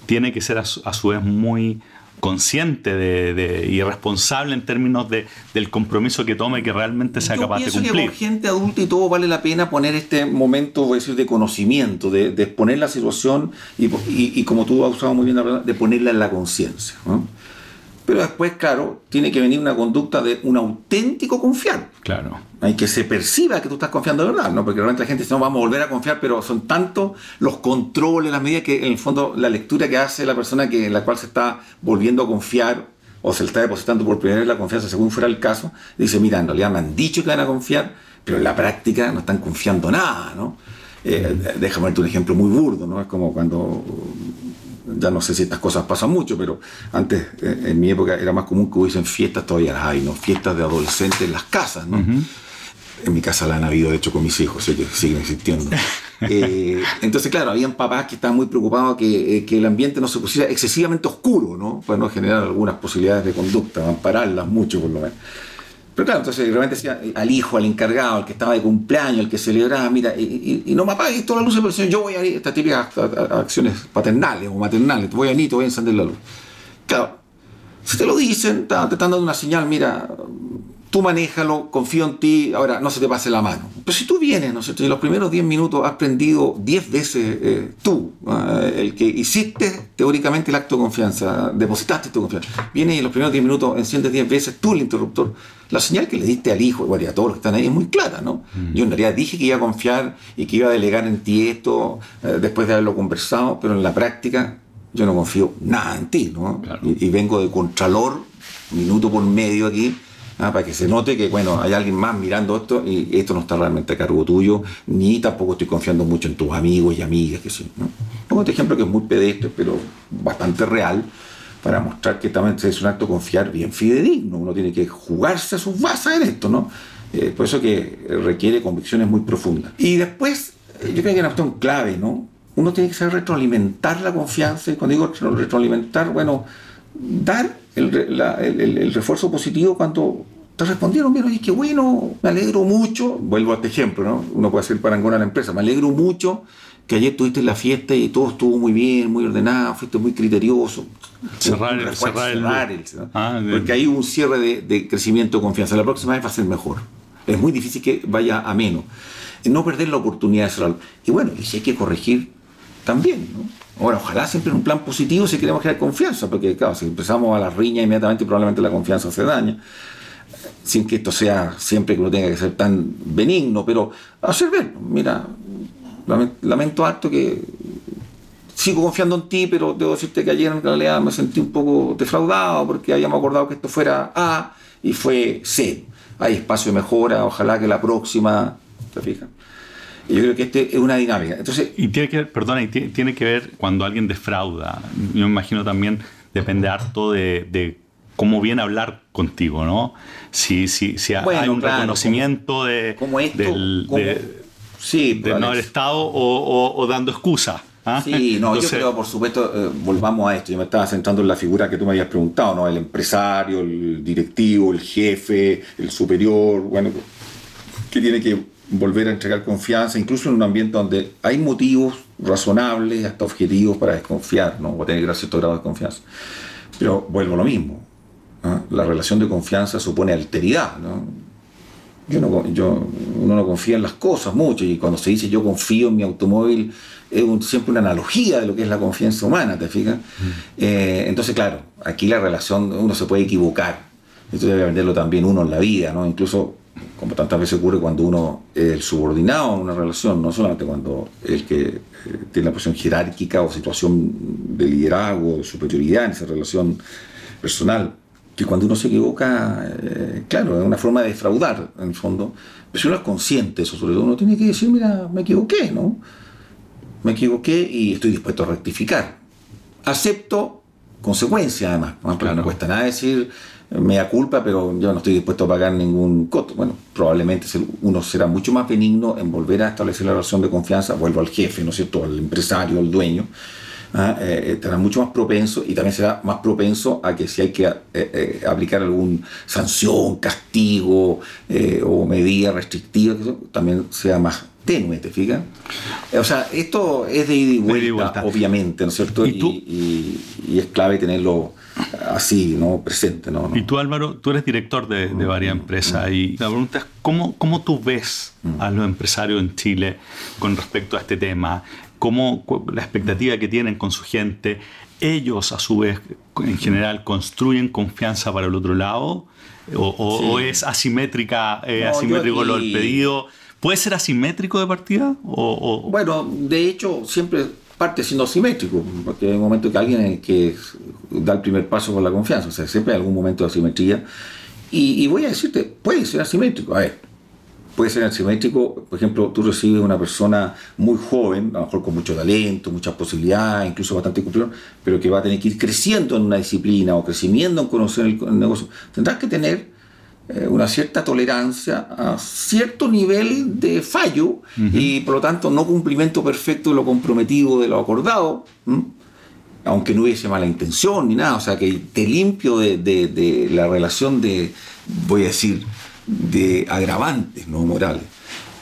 tiene que ser a su, a su vez muy consciente de, de- y responsable en términos de, del compromiso que tome que realmente sea Yo capaz de pienso cumplir. que por gente adulta y todo vale la pena poner este momento, voy a decir, de conocimiento, de, de exponer la situación y, y- y como tú has usado muy bien la palabra, de ponerla en la conciencia. ¿no? Pero después, claro, tiene que venir una conducta de un auténtico confiar. Claro. Hay que se perciba que tú estás confiando de verdad, ¿no? Porque realmente la gente dice, no, vamos a volver a confiar, pero son tantos los controles, las medidas que en el fondo la lectura que hace la persona que, en la cual se está volviendo a confiar o se le está depositando por primera vez la confianza, según fuera el caso, dice, mira, en realidad me han dicho que van a confiar, pero en la práctica no están confiando nada, ¿no? Eh, déjame darte un ejemplo muy burdo, ¿no? Es como cuando ya no sé si estas cosas pasan mucho, pero antes, eh, en mi época, era más común que hubiesen fiestas, todavía las hay, ¿no? Fiestas de adolescentes en las casas, ¿no? En mi casa la han habido, de hecho, con mis hijos, que siguen existiendo. Eh, entonces, claro, habían papás que estaban muy preocupados que, eh, que el ambiente no se pusiera excesivamente oscuro, ¿no? Para no generar algunas posibilidades de conducta, ampararlas mucho por lo menos. Pero claro, entonces de repente decía eh, al hijo, al encargado, al que estaba de cumpleaños, el que celebraba, mira, y, y- y no me apagues luces, porque si no yo voy a ir, estas típicas acciones paternales o maternales, te voy a ir, te voy a encender la luz. Claro, si te lo dicen, te están dando una señal, mira, tú manéjalo, confío en ti, ahora no se te pase la mano. Pero si tú vienes, ¿no es cierto? Y los primeros 10 minutos has prendido 10 veces eh, tú, eh, el que hiciste teóricamente el acto de confianza, depositaste tu confianza. Vienes y en los primeros 10 minutos enciendes 10 veces tú el interruptor. La señal que le diste al hijo bueno, y a todos los que están ahí es muy clara, ¿no? Yo en realidad dije que iba a confiar y que iba a delegar en ti esto eh, después de haberlo conversado, pero en la práctica yo no confío nada en ti, ¿no? Claro. Y, y vengo de contralor, minuto por medio aquí, ah, para que se note que, bueno, hay alguien más mirando esto y esto no está realmente a cargo tuyo, ni tampoco estoy confiando mucho en tus amigos y amigas, que sí, ¿no? Pongo este ejemplo que es muy pedestre, pero bastante real, para mostrar que también es un acto confiar bien fidedigno, uno tiene que jugarse a sus bases en esto, ¿no? Eh, por eso que requiere convicciones muy profundas. Y después, eh, yo creo que hay una cuestión clave, ¿no? Uno tiene que saber retroalimentar la confianza, y cuando digo retro- retroalimentar, bueno, dar el- el refuerzo positivo cuando te respondieron bien, oye, qué bueno, me alegro mucho, vuelvo a este ejemplo, ¿no? Uno puede hacer parangón a la empresa, me alegro mucho que ayer tuviste la fiesta y todo estuvo muy bien, muy ordenado, fuiste muy criterioso. Cerrar el- cerrar el cerrar el-. Ah, bien. Porque hay un cierre de, de crecimiento de confianza. La próxima vez va a ser mejor. Es muy difícil que vaya a menos. No perder la oportunidad de cerrarlo. Y bueno, y si hay que corregir, también. ¿no? Ahora, ojalá siempre en un plan positivo si queremos crear confianza, porque claro, si empezamos a la riña inmediatamente, probablemente la confianza se daña. Sin que esto sea siempre que uno tenga que ser tan benigno, pero hacer ver, mira, lament- lamento harto que sigo confiando en ti, pero debo decirte que ayer en realidad me sentí un poco defraudado porque habíamos acordado que esto fuera A y fue C. Hay espacio de mejora, ojalá que la próxima, ¿te fijas? Y yo creo que este es una dinámica. Entonces, Y tiene que ver, perdona, y ti- tiene que ver cuando alguien defrauda. Yo me imagino también depende harto de, de cómo viene a hablar contigo, ¿no? Si, si, si hay un claro, reconocimiento de, como esto, del- como- de- sí, de no haber estado o, o- o dando excusas. ¿ah? Sí, no, Entonces, yo creo, por supuesto, eh, volvamos a esto. Yo me estaba centrando en la figura que tú me habías preguntado, ¿no? El empresario, el directivo, el jefe, el superior, bueno. que tiene que volver a entregar confianza, incluso en un ambiente donde hay motivos razonables, hasta objetivos para desconfiar, ¿no? o tener cierto grado de confianza. Pero vuelvo a lo mismo. La relación de confianza supone alteridad. ¿no? Yo no, yo, uno no confía en las cosas mucho y cuando se dice yo confío en mi automóvil es siempre una analogía de lo que es la confianza humana, ¿te fijas? Eh, entonces, claro, aquí la relación, uno se puede equivocar. Esto debe venderlo también uno en la vida, ¿no? Incluso, como tantas veces ocurre cuando uno es el subordinado en una relación, no solamente cuando el que eh, tiene la posición jerárquica o situación de liderazgo, de superioridad en esa relación personal, que cuando uno se equivoca, eh, claro, es una forma de defraudar, en el fondo, pero si uno es consciente eso, sobre todo, uno tiene que decir, mira, me equivoqué, ¿no? Me equivoqué y estoy dispuesto a rectificar. Acepto consecuencias, además, ¿no? no cuesta nada decir, me da culpa, pero yo no estoy dispuesto a pagar ningún costo. Bueno, probablemente uno será mucho más benigno en volver a establecer la relación de confianza, vuelvo al jefe, ¿no es cierto?, al empresario, al dueño. Eh, estará mucho más propenso y también será más propenso a que si hay que eh, eh, aplicar alguna sanción, castigo o medida restrictiva, también sea más tenue, ¿te fijas? O sea, esto es de ida y vuelta, obviamente, ¿no es cierto? ¿Y, y, es clave tenerlo así, ¿no? Presente, ¿no? Y tú, Álvaro, tú eres director de, de varias empresas mm. y la pregunta es, ¿cómo, cómo tú ves mm. a los empresarios en Chile con respecto a este tema? Cómo la expectativa que tienen con su gente, ellos a su vez en general construyen confianza para el otro lado o, es asimétrica, eh, asimétrico lo del pedido. ¿Puede ser asimétrico de partida? O, Bueno, de hecho siempre parte siendo asimétrico, porque hay un momento que alguien que da el primer paso con la confianza, o sea, siempre hay algún momento de asimetría. Y, y voy a decirte, puede ser asimétrico. A ver, puede ser asimétrico. Por ejemplo, tú recibes una persona muy joven, a lo mejor con mucho talento, muchas posibilidades, incluso bastante cumplidor, pero que va a tener que ir creciendo en una disciplina o creciendo en conocer el, negocio. Tendrás que tener eh, una cierta tolerancia a cierto nivel de fallo y por lo tanto no cumplimiento perfecto de lo comprometido, de lo acordado. aunque no hubiese mala intención ni nada, o sea, que te limpio de, de la relación de, voy a decir, de agravantes no morales.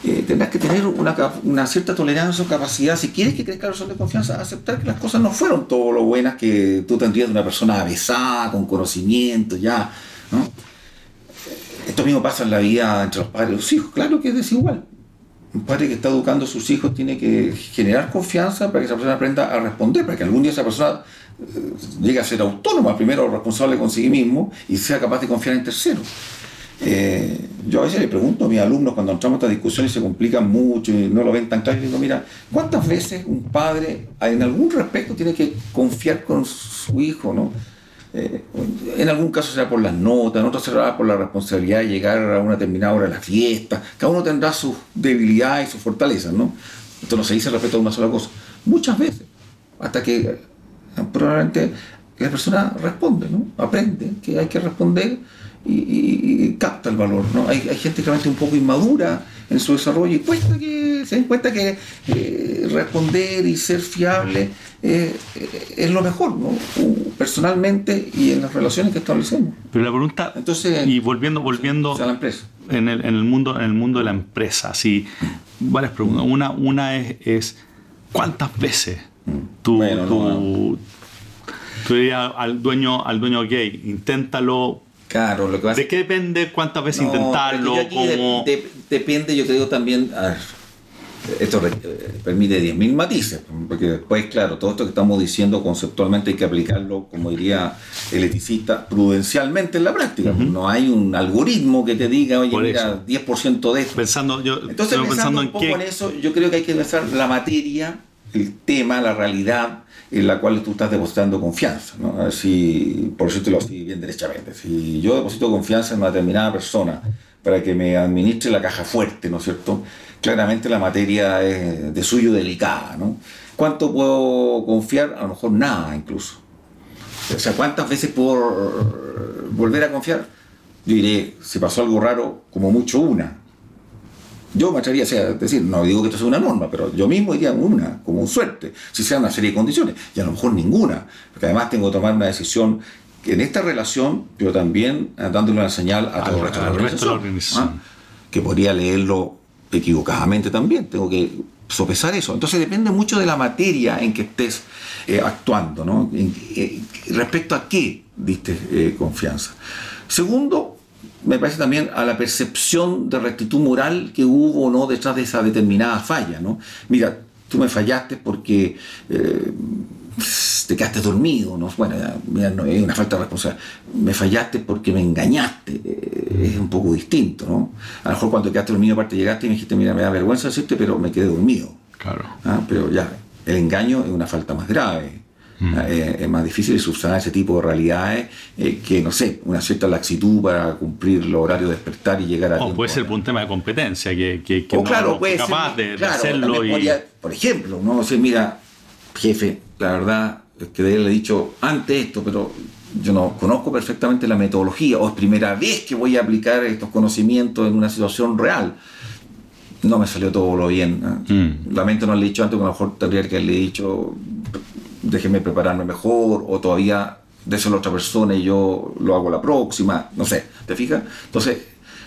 Eh, tendrás que tener una, cierta tolerancia o capacidad, si quieres que crezca la relación de confianza, aceptar que las cosas no fueron todo lo buenas que tú tendrías de una persona avesada, con conocimiento, ya. ¿no? Esto mismo pasa en la vida entre los padres y los hijos, claro que es desigual. Un padre que está educando a sus hijos tiene que generar confianza para que esa persona aprenda a responder, para que algún día esa persona eh, llegue a ser autónoma, primero responsable con sí mismo y sea capaz de confiar en terceros. Eh, yo a veces le pregunto a mis alumnos cuando entramos a estas discusiones se complican mucho y no lo ven tan claro, y digo, mira, ¿cuántas veces un padre en algún respecto tiene que confiar con su hijo, ¿no? Eh, en algún caso será por las notas, en otro será por la responsabilidad de llegar a una determinada hora de la fiesta. Cada uno tendrá sus debilidades y sus fortalezas, ¿no? Esto no se dice respecto a una sola cosa. Muchas veces, hasta que probablemente la persona responde, ¿no? Aprende que hay que responder y, capta el valor. ¿no? Hay, hay, gente realmente un poco inmadura en su desarrollo y cuesta que, se den cuenta que eh, responder y ser fiable eh, es lo mejor, ¿no? personalmente y en las relaciones que establecemos. Pero la pregunta, Entonces, y volviendo, volviendo a la empresa. En el, en el, mundo, en el mundo de la empresa, sí, varias preguntas. Una, una es, es ¿cuántas veces tú, tú, tú dirías al dueño, al dueño gay, inténtalo Claro, lo que ¿De qué depende cuántas veces intentarlo? depende, yo creo también. esto eh, permite 10.000 matices, porque después, claro, todo esto que estamos diciendo conceptualmente hay que aplicarlo, como diría el eticista, prudencialmente en la práctica. No hay un algoritmo que te diga, oye, mira, 10% de esto. Pensando, yo, Entonces, pensando, un poco en eso, yo creo que hay que pensar la materia, el tema, la realidad en la cual tú estás depositando confianza. ¿no? Si, por eso te lo así bien derechamente. Si yo deposito confianza en una determinada persona para que me administre la caja fuerte, ¿no es cierto? Claramente la materia es de suyo delicada, ¿no? ¿Cuánto puedo confiar? A lo mejor nada incluso. O sea, ¿cuántas veces puedo volver a confiar? Yo diré, si pasó algo raro, como mucho una. Yo me atrevería a decir, no digo que esto sea una norma, pero yo mismo diría una, como un suerte, si sea una serie de condiciones, y a lo mejor ninguna, porque además tengo que tomar una decisión en esta relación, pero también dándole una señal a todo el resto, de la organización. ¿ah? que podría leerlo equivocadamente también. Tengo que sopesar eso. Entonces depende mucho de la materia en que estés eh, actuando, ¿no? Eh, respecto a qué diste eh, confianza. Segundo, me parece también a la percepción de rectitud moral que hubo o no detrás de esa determinada falla, ¿no? Mira, tú me fallaste porque te quedaste dormido, ¿no? Bueno, mira, no, es una falta de responsabilidad. Me fallaste porque me engañaste, es un poco distinto, ¿no? A lo mejor cuando quedaste dormido, aparte llegaste y me dijiste, mira, me da vergüenza decirte, pero me quedé dormido. Claro. ¿Ah? Pero ya, el engaño es una falta más grave. Mm. ¿Ah? Es, más difícil subsanar ese tipo de realidades eh, que, no sé, una cierta laxitud para cumplir los horarios de despertar y llegar a. O puede ser un tema de competencia, que, que, o claro, puede capaz ser, de, hacerlo. Y... por ejemplo, ¿no? O mira, jefe, la verdad es que le he dicho antes esto, pero yo no conozco perfectamente la metodología, o es primera vez que voy a aplicar estos conocimientos en una situación real. No me salió todo lo bien. Mm. Lamento no le he dicho antes, que a lo mejor tendría que haberle dicho, déjeme prepararme mejor, o todavía déselo a otra persona y yo lo hago la próxima, no sé, ¿te fijas? Entonces,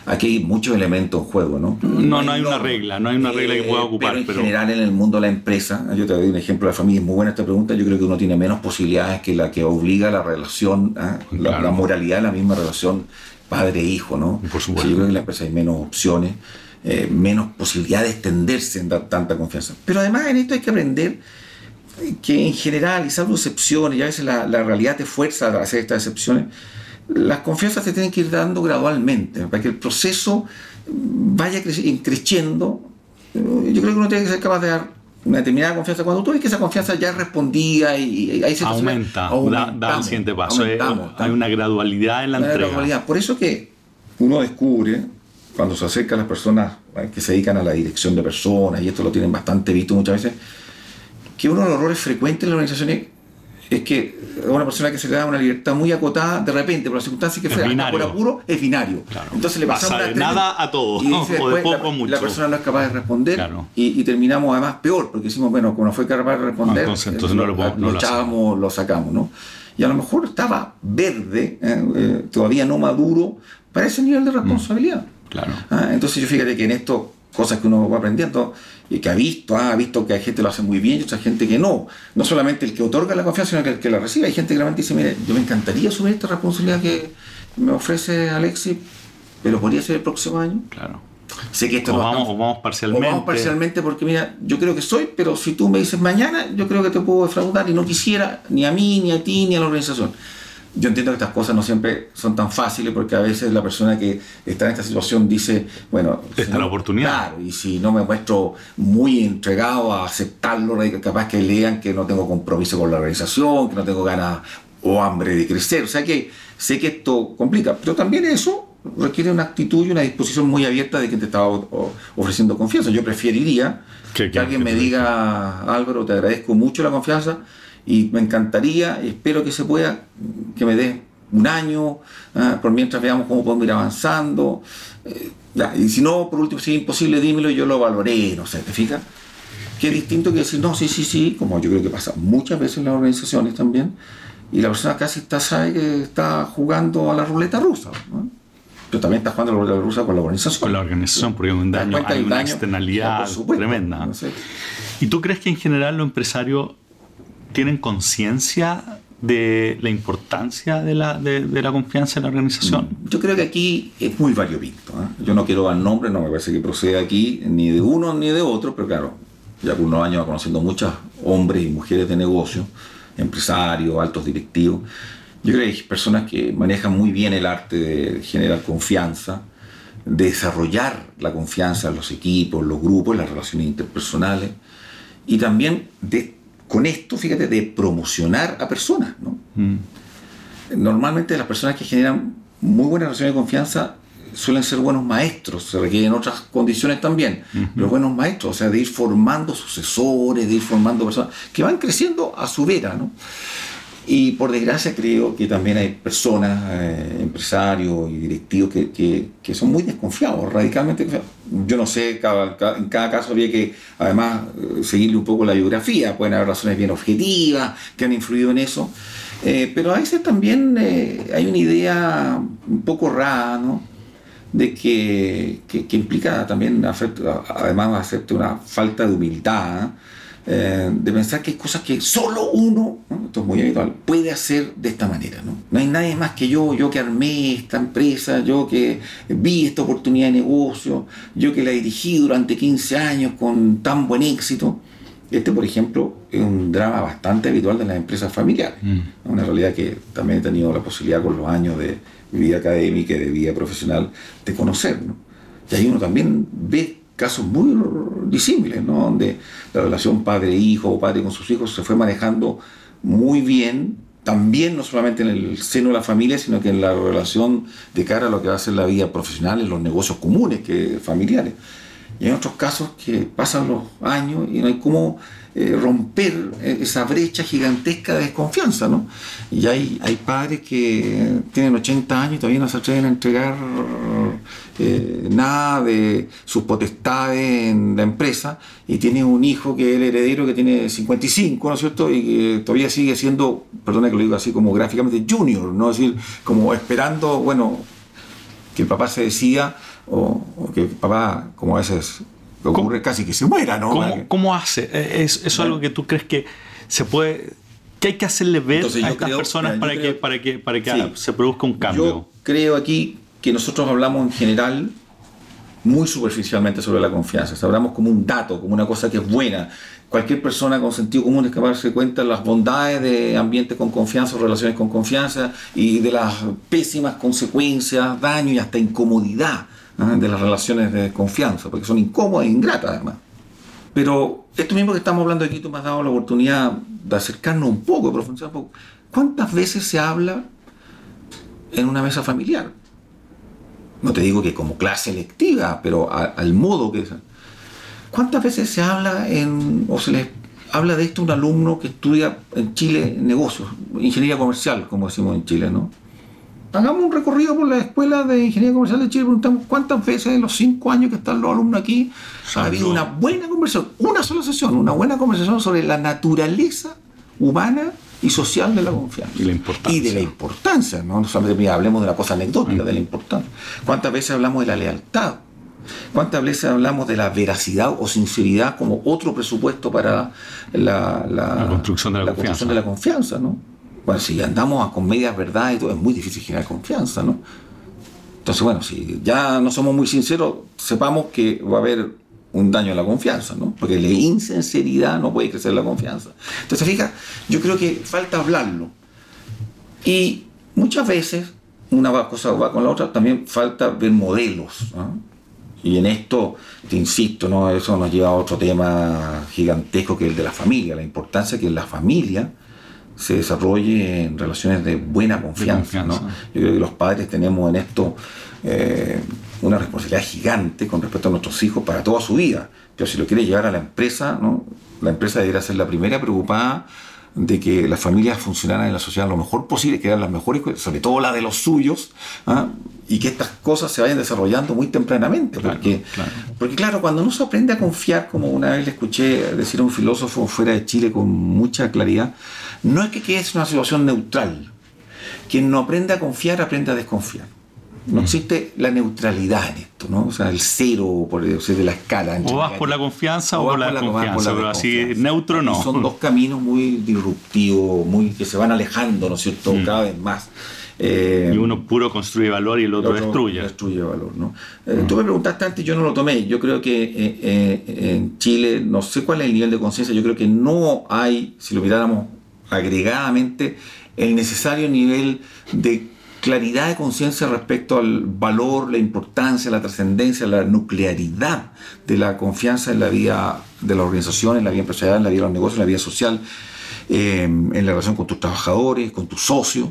aquí hay muchos elementos en juego, ¿no? No, no hay una regla, no hay una regla que pueda ocupar. Pero en general en el mundo de la empresa, yo te doy un ejemplo de la familia, es muy buena esta pregunta, yo creo que uno tiene menos posibilidades que la que obliga la relación, ¿ah? la, moralidad de la misma relación padre-hijo, ¿no? Por supuesto. yo creo que en la empresa hay menos opciones, eh, menos posibilidad de extenderse en dar tanta confianza. Pero además en esto hay que aprender que en general, y salvo excepciones, y a veces la, la realidad te fuerza a hacer estas excepciones, las confianzas se tienen que ir dando gradualmente, para que el proceso vaya creciendo. Yo creo que uno tiene que ser capaz de dar una determinada confianza. Cuando tú ves que esa confianza ya respondía y, ahí se aumenta, da, el siguiente paso. Eh, hay una gradualidad en la entrega. Por eso que uno descubre, cuando se acerca a las personas que se dedican a la dirección de personas, y esto lo tienen bastante visto muchas veces, que uno de los errores frecuentes en las organizaciones es que una persona que se le da una libertad muy acotada, de repente, por las circunstancias que fuera, por apuro, es binario. Entonces le pasamos de nada a todo, y o de poco la, mucho. la persona no es capaz de responder y, terminamos además peor, porque decimos, bueno, como no fue capaz de responder, entonces, no lo, lo, lo, echamos, lo sacamos, ¿no? Y a lo mejor estaba verde, eh, eh, todavía no maduro, para ese nivel de mm. responsabilidad. Claro. Ah, entonces yo fíjate que en esto, cosas que uno va aprendiendo, y que ha visto, ha visto que hay gente que lo hace muy bien y otra gente que no. No solamente el que otorga la confianza, sino que el que la recibe. Hay gente que realmente dice, mire, yo me encantaría asumir esta responsabilidad que me ofrece Alexis, pero podría ser el próximo año. Claro. Sé que esto o vamos, o vamos parcialmente. O vamos parcialmente porque, mira, yo creo que soy, pero si tú me dices mañana, yo creo que te puedo defraudar y no quisiera ni a mí, ni a ti, ni a la organización yo entiendo que estas cosas no siempre son tan fáciles porque a veces la persona que está en esta situación dice, bueno, esta la oportunidad. Claro, y si no me muestro muy entregado a aceptarlo, capaz que lean que no tengo compromiso con la organización, que no tengo ganas o hambre de crecer. O sea que sé que esto complica, pero también eso requiere una actitud y una disposición muy abierta de quien te estaba ofreciendo confianza. Yo preferiría que, alguien me diga, Álvaro, te agradezco mucho la confianza, y me encantaría, espero que se pueda, que me dé un año, ah, por mientras veamos cómo podemos ir avanzando. Eh, y si no, por último, si es imposible, dímelo y yo lo valoré, no sé, ¿te fijas? Que es distinto que decir, no, sí, sí, sí, como yo creo que pasa muchas veces en las organizaciones también, y la persona casi está, sabe que está jugando a la ruleta rusa. Pero también está jugando a la ruleta rusa con la organización. Con la organización, porque hay un daño, hay una externalidad tremenda. ¿Y tú crees que en general los empresarios tienen conciencia de la importancia de la, de, la, confianza en la organización? Yo creo que aquí es muy variopinto. ¿eh? Yo no quiero dar nombre, no me parece que proceda aquí ni de uno ni de otro, pero claro, ya por unos años conociendo muchos hombres y mujeres de negocio, empresarios, altos directivos. Yo creo que hay personas que manejan muy bien el arte de generar confianza, de desarrollar la confianza en los equipos, los grupos, las relaciones interpersonales y también de con esto, fíjate, de promocionar a personas. ¿no? Mm. Normalmente las personas que generan muy buenas relaciones de confianza suelen ser buenos maestros, se requieren otras condiciones también, pero buenos maestros, o sea, de ir formando sucesores, de ir formando personas que van creciendo a su vera. ¿no? Y por desgracia creo que también hay personas, eh, empresarios y directivos que, que, son muy desconfiados, radicalmente Yo no sé, cada, en cada caso había que además eh, seguirle un poco la biografía, pueden haber razones bien objetivas que han influido en eso, eh, pero a veces también hay una idea un poco rara, ¿no? de que, que, implica también, además, hacerte una falta de humildad, eh, de pensar que hay cosas que solo uno, esto es muy habitual, puede hacer de esta manera. ¿no? no hay nadie más que yo, yo que armé esta empresa, yo que vi esta oportunidad de negocio, yo que la dirigí durante 15 años con tan buen éxito. Este, por ejemplo, es un drama bastante habitual de las empresas familiares. Mm. Una realidad que también he tenido la posibilidad con los años de vida académica y de vida profesional de conocer. Y ahí uno también ve casos muy disímiles, ¿no? donde la relación padre-hijo o padre con sus hijos se fue manejando muy bien, también no solamente en el seno de la familia, sino que en la relación de cara a lo que va a ser la vida profesional, en los negocios comunes que familiares. Y hay otros casos que pasan los años y no hay cómo eh, romper esa brecha gigantesca de desconfianza, ¿no? Y hay, hay padres que tienen 80 años y todavía no se atreven a entregar eh, nada de sus potestades en la empresa y tiene un hijo que es el heredero que tiene 55, ¿no es cierto? Y que todavía sigue siendo, perdona que lo digo así como gráficamente, junior, ¿no? Es decir, como esperando, bueno, que el papá se decida o, que el papá, como a veces ocurre casi que se muera, ¿no? ¿Cómo, hace? Eh, ¿Es, ¿Eso algo que tú crees que se puede... que hay que hacerle ver a estas personas para, que, para que, para que se produzca un cambio? Yo creo aquí que nosotros hablamos en general muy superficialmente sobre la confianza. hablamos como un dato, como una cosa que es buena. Cualquier persona con sentido común es capaz de darse cuenta de las bondades de ambientes con confianza o relaciones con confianza y de las pésimas consecuencias, daño y hasta incomodidad de las relaciones de confianza, porque son incómodas e ingratas además. Pero esto mismo que estamos hablando aquí, tú me has dado la oportunidad de acercarnos un poco, de profundizar un poco. ¿Cuántas veces se habla en una mesa familiar? No te digo que como clase electiva, pero al modo que es. ¿Cuántas veces se habla en, o se les habla de esto a un alumno que estudia en Chile negocios, ingeniería comercial, como decimos en Chile, ¿no? Hagamos un recorrido por la escuela de Ingeniería Comercial de Chile y preguntamos cuántas veces en los cinco años que están los alumnos aquí ha habido una buena conversación, una sola sesión, una buena conversación sobre la naturaleza humana y social de la confianza. Y la importancia. Y de la importancia, no, solamente hablemos de la cosa anecdótica, de la importancia. ¿Cuántas veces hablamos de la lealtad? ¿Cuántas veces hablamos de la veracidad o sinceridad como otro presupuesto para la, construcción de la, confianza. Construcción de la confianza ¿no? Bueno, si andamos con medias verdades es muy difícil generar confianza, ¿no? Entonces, bueno, si ya no somos muy sinceros, sepamos que va a haber un daño a la confianza, ¿no? Porque la insinceridad no puede crecer la confianza. Entonces, fíjate, yo creo que falta hablarlo. Y muchas veces, una cosa va con la otra, también falta ver modelos. Y en esto, te insisto, ¿no? eso nos lleva a otro tema gigantesco que es el de la familia, la importancia que la familia se desarrolle en relaciones de buena confianza. ¿no? Yo creo que los padres tenemos en esto eh, una responsabilidad gigante con respecto a nuestros hijos para toda su vida. Pero si lo quiere llevar a la empresa, ¿no? la empresa debería ser la primera preocupada de que las familias funcionaran en la sociedad lo mejor posible, que eran las mejores, sobre todo la de los suyos, ¿ah? y que estas cosas se vayan desarrollando muy tempranamente. porque, claro. porque, claro, cuando no se aprende a confiar, como una vez le escuché decir a un filósofo fuera de Chile con mucha claridad, no es que quede en una situación neutral. Quien no aprende a confiar, aprende a desconfiar. No existe la neutralidad en esto, ¿no? O sea, el cero por decir, de la escala. O vas por la confianza o, por la, confianza, pero así neutro no. son dos caminos muy disruptivos, muy que se van alejando, ¿no es cierto? Mm. Cada vez más. Eh, y uno puro construye valor y el otro, destruye. Destruye valor, ¿no? Eh, mm. Tú me preguntaste antes, yo no lo tomé. Yo creo que eh, en Chile, no sé cuál es el nivel de conciencia, yo creo que no hay, si lo miráramos agregadamente, el necesario nivel de claridad de conciencia respecto al valor, la importancia, la trascendencia, la nuclearidad de la confianza en la vida de la organización, en la vida empresarial, en la vida de los negocios, en la vida social, em, en la relación con tus trabajadores, con tus socios,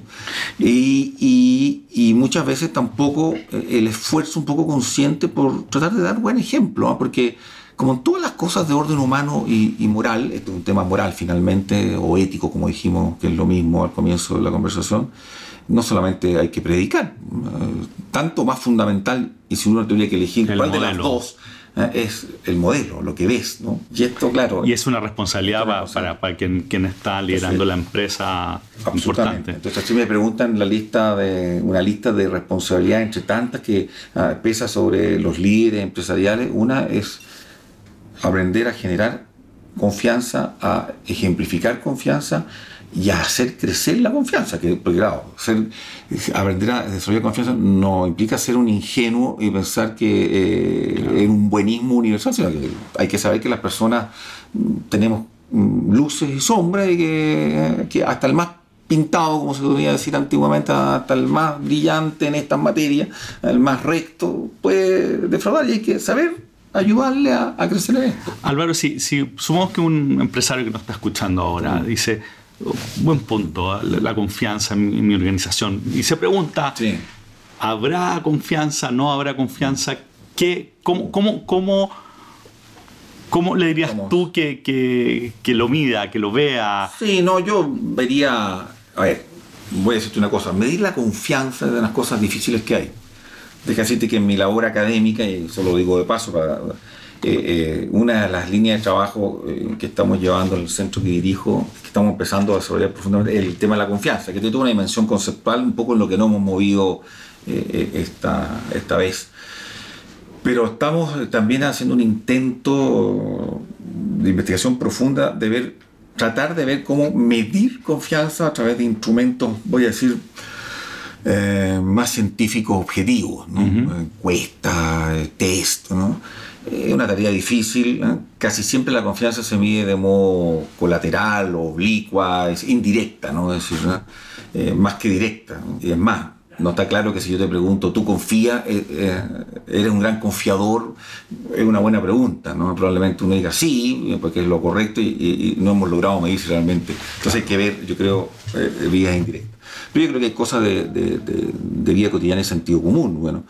y, y, muchas veces tampoco eh, el esfuerzo un poco consciente por tratar de dar buen ejemplo, ¿ah? porque como en todas las cosas de orden humano y, y, moral, esto es un tema moral finalmente, o ético, como dijimos, que es lo mismo al comienzo de la conversación, no solamente hay que predicar, eh, tanto más fundamental, y si uno tuviera que elegir cuál de las dos ¿eh? es el modelo, lo que ves, ¿no? Y esto, claro... Y es una responsabilidad, para, para, quien, quien, está liderando la empresa importante. Entonces, si me preguntan la lista de, una lista de responsabilidades entre tantas que ah, pesa sobre los líderes empresariales, una es aprender a generar confianza, a ejemplificar confianza y a hacer crecer la confianza. Que, porque claro, aprender a desarrollar confianza no implica ser un ingenuo y pensar que eh, es un buenismo universal, sino que hay que saber que las personas mm, tenemos mm, luces y sombras y que, hasta el más pintado, como se podría decir antiguamente, hasta el más brillante en estas materias, el más recto, puede defraudar y hay que saber ayudarle a, crecer en esto. Álvaro, si, si sumamos que un empresario que nos está escuchando ahora mm. dice, buen punto, la, confianza en mi, organización. Y se pregunta, ¿habrá confianza? ¿No habrá confianza? ¿Qué, cómo, cómo, cómo, cómo le dirías tú que, que, lo mida, que lo vea? Sí, no, yo vería, a ver, voy a decirte una cosa, medir la confianza de las cosas difíciles que hay. Deja decirte que en mi labor académica, y eso lo digo de paso para eh, eh, una de las líneas de trabajo eh, que estamos llevando en el centro que dirijo, que estamos empezando a desarrollar profundamente, es el tema de la confianza, que tiene toda una dimensión conceptual, un poco en lo que no hemos movido esta, esta vez. Pero estamos también haciendo un intento de investigación profunda de ver, tratar de ver cómo medir confianza a través de instrumentos, voy a decir, más científicos objetivos, ¿no? encuestas, test, ¿no? Es una tarea difícil. ¿eh? Casi siempre la confianza se mide de modo colateral, oblicua, es indirecta, ¿no? Es decir, eh, más que directa. Y es más, no está claro que si yo te pregunto, ¿tú confías? Eh, ¿Eres un gran confiador? Es una buena pregunta, ¿no? Probablemente uno diga sí, porque es lo correcto y, no hemos logrado medir realmente. Entonces hay que ver, yo creo, vías indirectas. Pero yo creo que hay cosas de, de, vida cotidiana y sentido común. Bueno,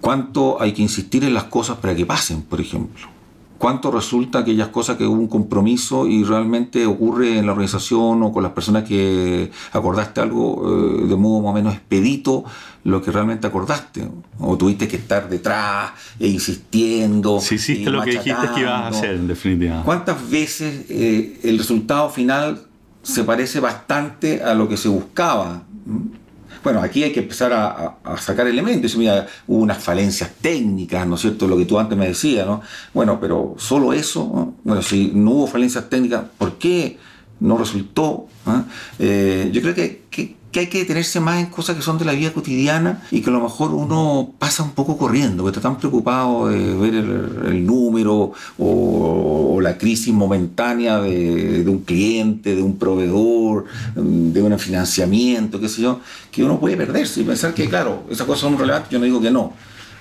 ¿Cuánto hay que insistir en las cosas para que pasen, por ejemplo? ¿Cuánto resulta aquellas cosas que hubo un compromiso y realmente ocurre en la organización o con las personas que acordaste algo eh, de modo más o menos expedito lo que realmente acordaste? ¿O tuviste que estar detrás e insistiendo? Si hiciste lo que dijiste que ibas a hacer, en definitiva. ¿Cuántas veces eh, el resultado final se parece bastante a lo que se buscaba? Bueno, aquí hay que empezar a, sacar elementos. Mira, hubo unas falencias técnicas, ¿no es cierto? Lo que tú antes me decías, ¿no? Bueno, pero solo eso, bueno, si no hubo falencias técnicas, ¿por qué no resultó? ¿Ah? Eh, yo creo que, que, hay que detenerse más en cosas que son de la vida cotidiana y que a lo mejor uno pasa un poco corriendo, porque está tan preocupado de ver el, número o, la crisis momentánea de, de, un cliente, de un proveedor, de un financiamiento, qué sé yo, que uno puede perderse y pensar que, claro, esas cosas son relevantes, yo no digo que no,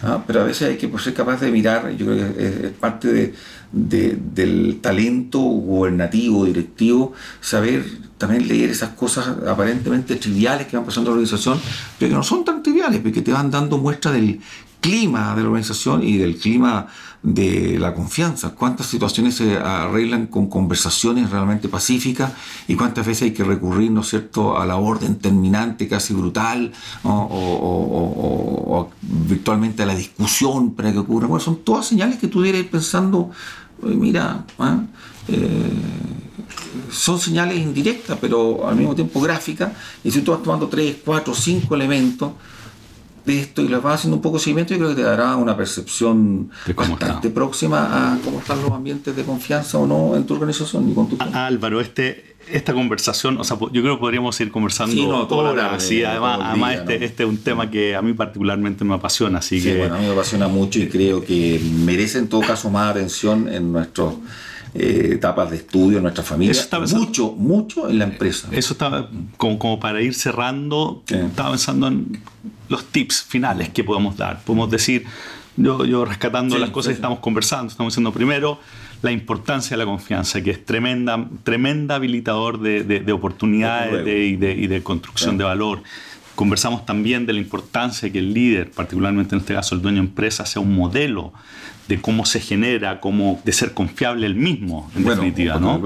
¿ah? pero a veces hay que pues, ser capaz de mirar, yo creo que es, parte del talento gubernativo, directivo, saber también leer esas cosas aparentemente triviales que van pasando en la organización, pero que no son tan triviales, porque te van dando muestra del clima de la organización y del clima de la confianza. ¿Cuántas situaciones se arreglan con conversaciones realmente pacíficas y cuántas veces hay que recurrir, ¿no es cierto?, a la orden terminante, casi brutal, o, virtualmente a la discusión para que ocurra. Bueno, son todas señales que tú ir pensando, mira, ¿ah? eh, son señales indirectas, pero al mismo tiempo gráficas, y si tú vas tomando tres, cuatro, cinco elementos, de esto y lo vas haciendo un poco de seguimiento, yo creo que te dará una percepción bastante próxima a cómo están los ambientes de confianza o no en tu organización y con tu Álvaro, este, esta conversación, o sea, yo creo que podríamos ir conversando sí, no, horas, sí, además, además este, este, es un tema que a mí particularmente me apasiona, así que... bueno, a mí me apasiona mucho y creo que merece en todo caso más atención en nuestros eh, etapas de estudio en nuestra familia. mucho, mucho en la empresa. Eso estaba como, como para ir cerrando, estaba pensando en los tips finales que podemos dar. Podemos decir, yo, yo rescatando las cosas que estamos conversando, estamos diciendo primero la importancia de la confianza, que es tremenda, tremenda habilitador de, de, oportunidades y, de, y, de, construcción de valor. Conversamos también de la importancia de que el líder, particularmente en este caso el dueño de empresa, sea un modelo de cómo se genera, cómo, de ser confiable el mismo, en definitiva. ¿no?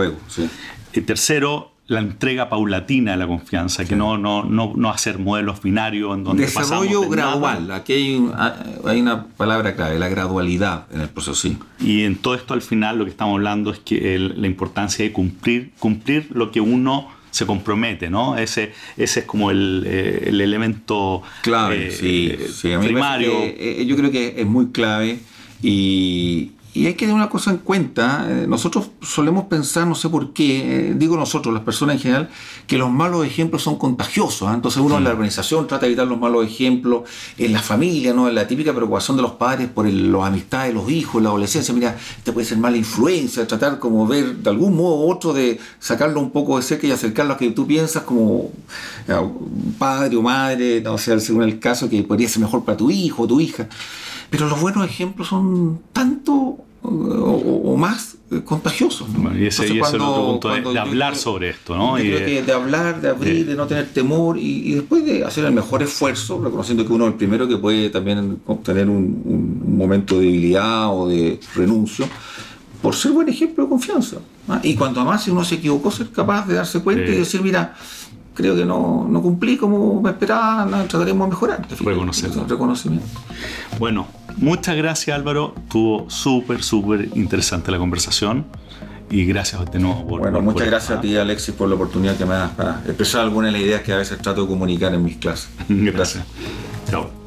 Y tercero, la entrega paulatina de la confianza, que no, no, no, no hacer modelos binarios en donde Desarrollo gradual, aquí hay, ah, hay, una palabra clave, la gradualidad en el proceso. Sí. Y en todo esto al final lo que estamos hablando es que la importancia de cumplir, cumplir lo que uno se compromete, ¿no? Ese, ese es como el, eh, el elemento clave, eh, sí, primario. Eh, yo creo que es muy clave y, y hay que tener una cosa en cuenta, eh, nosotros solemos pensar, no sé por qué, eh, digo nosotros, las personas en general, que los malos ejemplos son contagiosos. ¿ah? Entonces uno en la organización trata de evitar los malos ejemplos, en la familia, ¿no? en la típica preocupación de los padres por los amistades de los hijos, la adolescencia, mira, este puede ser mala influencia, tratar como ver de algún modo u otro de sacarlo un poco de cerca y acercarlo a que tú piensas como padre o madre, no sé, según el caso, que podría ser mejor para tu hijo o tu hija. Pero los buenos ejemplos son tanto o, más eh, contagiosos. y ese, es el otro punto de, hablar sobre esto, ¿no? Yo creo que de hablar, de abrir, de no tener temor y, después de hacer el mejor esfuerzo, reconociendo que uno es el primero que puede también obtener un, momento de debilidad o de renuncio, por ser buen ejemplo de confianza. ¿ah? Y cuanto más si uno se equivocó, ser capaz de darse cuenta y decir, mira, creo que no, no cumplí como me esperaba, trataremos de mejorar. Reconocimiento. Bueno, muchas gracias Álvaro, estuvo súper, súper interesante la conversación y gracias de nuevo por... Bueno, muchas gracias a ti Alexis por la oportunidad que me das para expresar algunas de las ideas que a veces trato de comunicar en mis clases. gracias. Chao.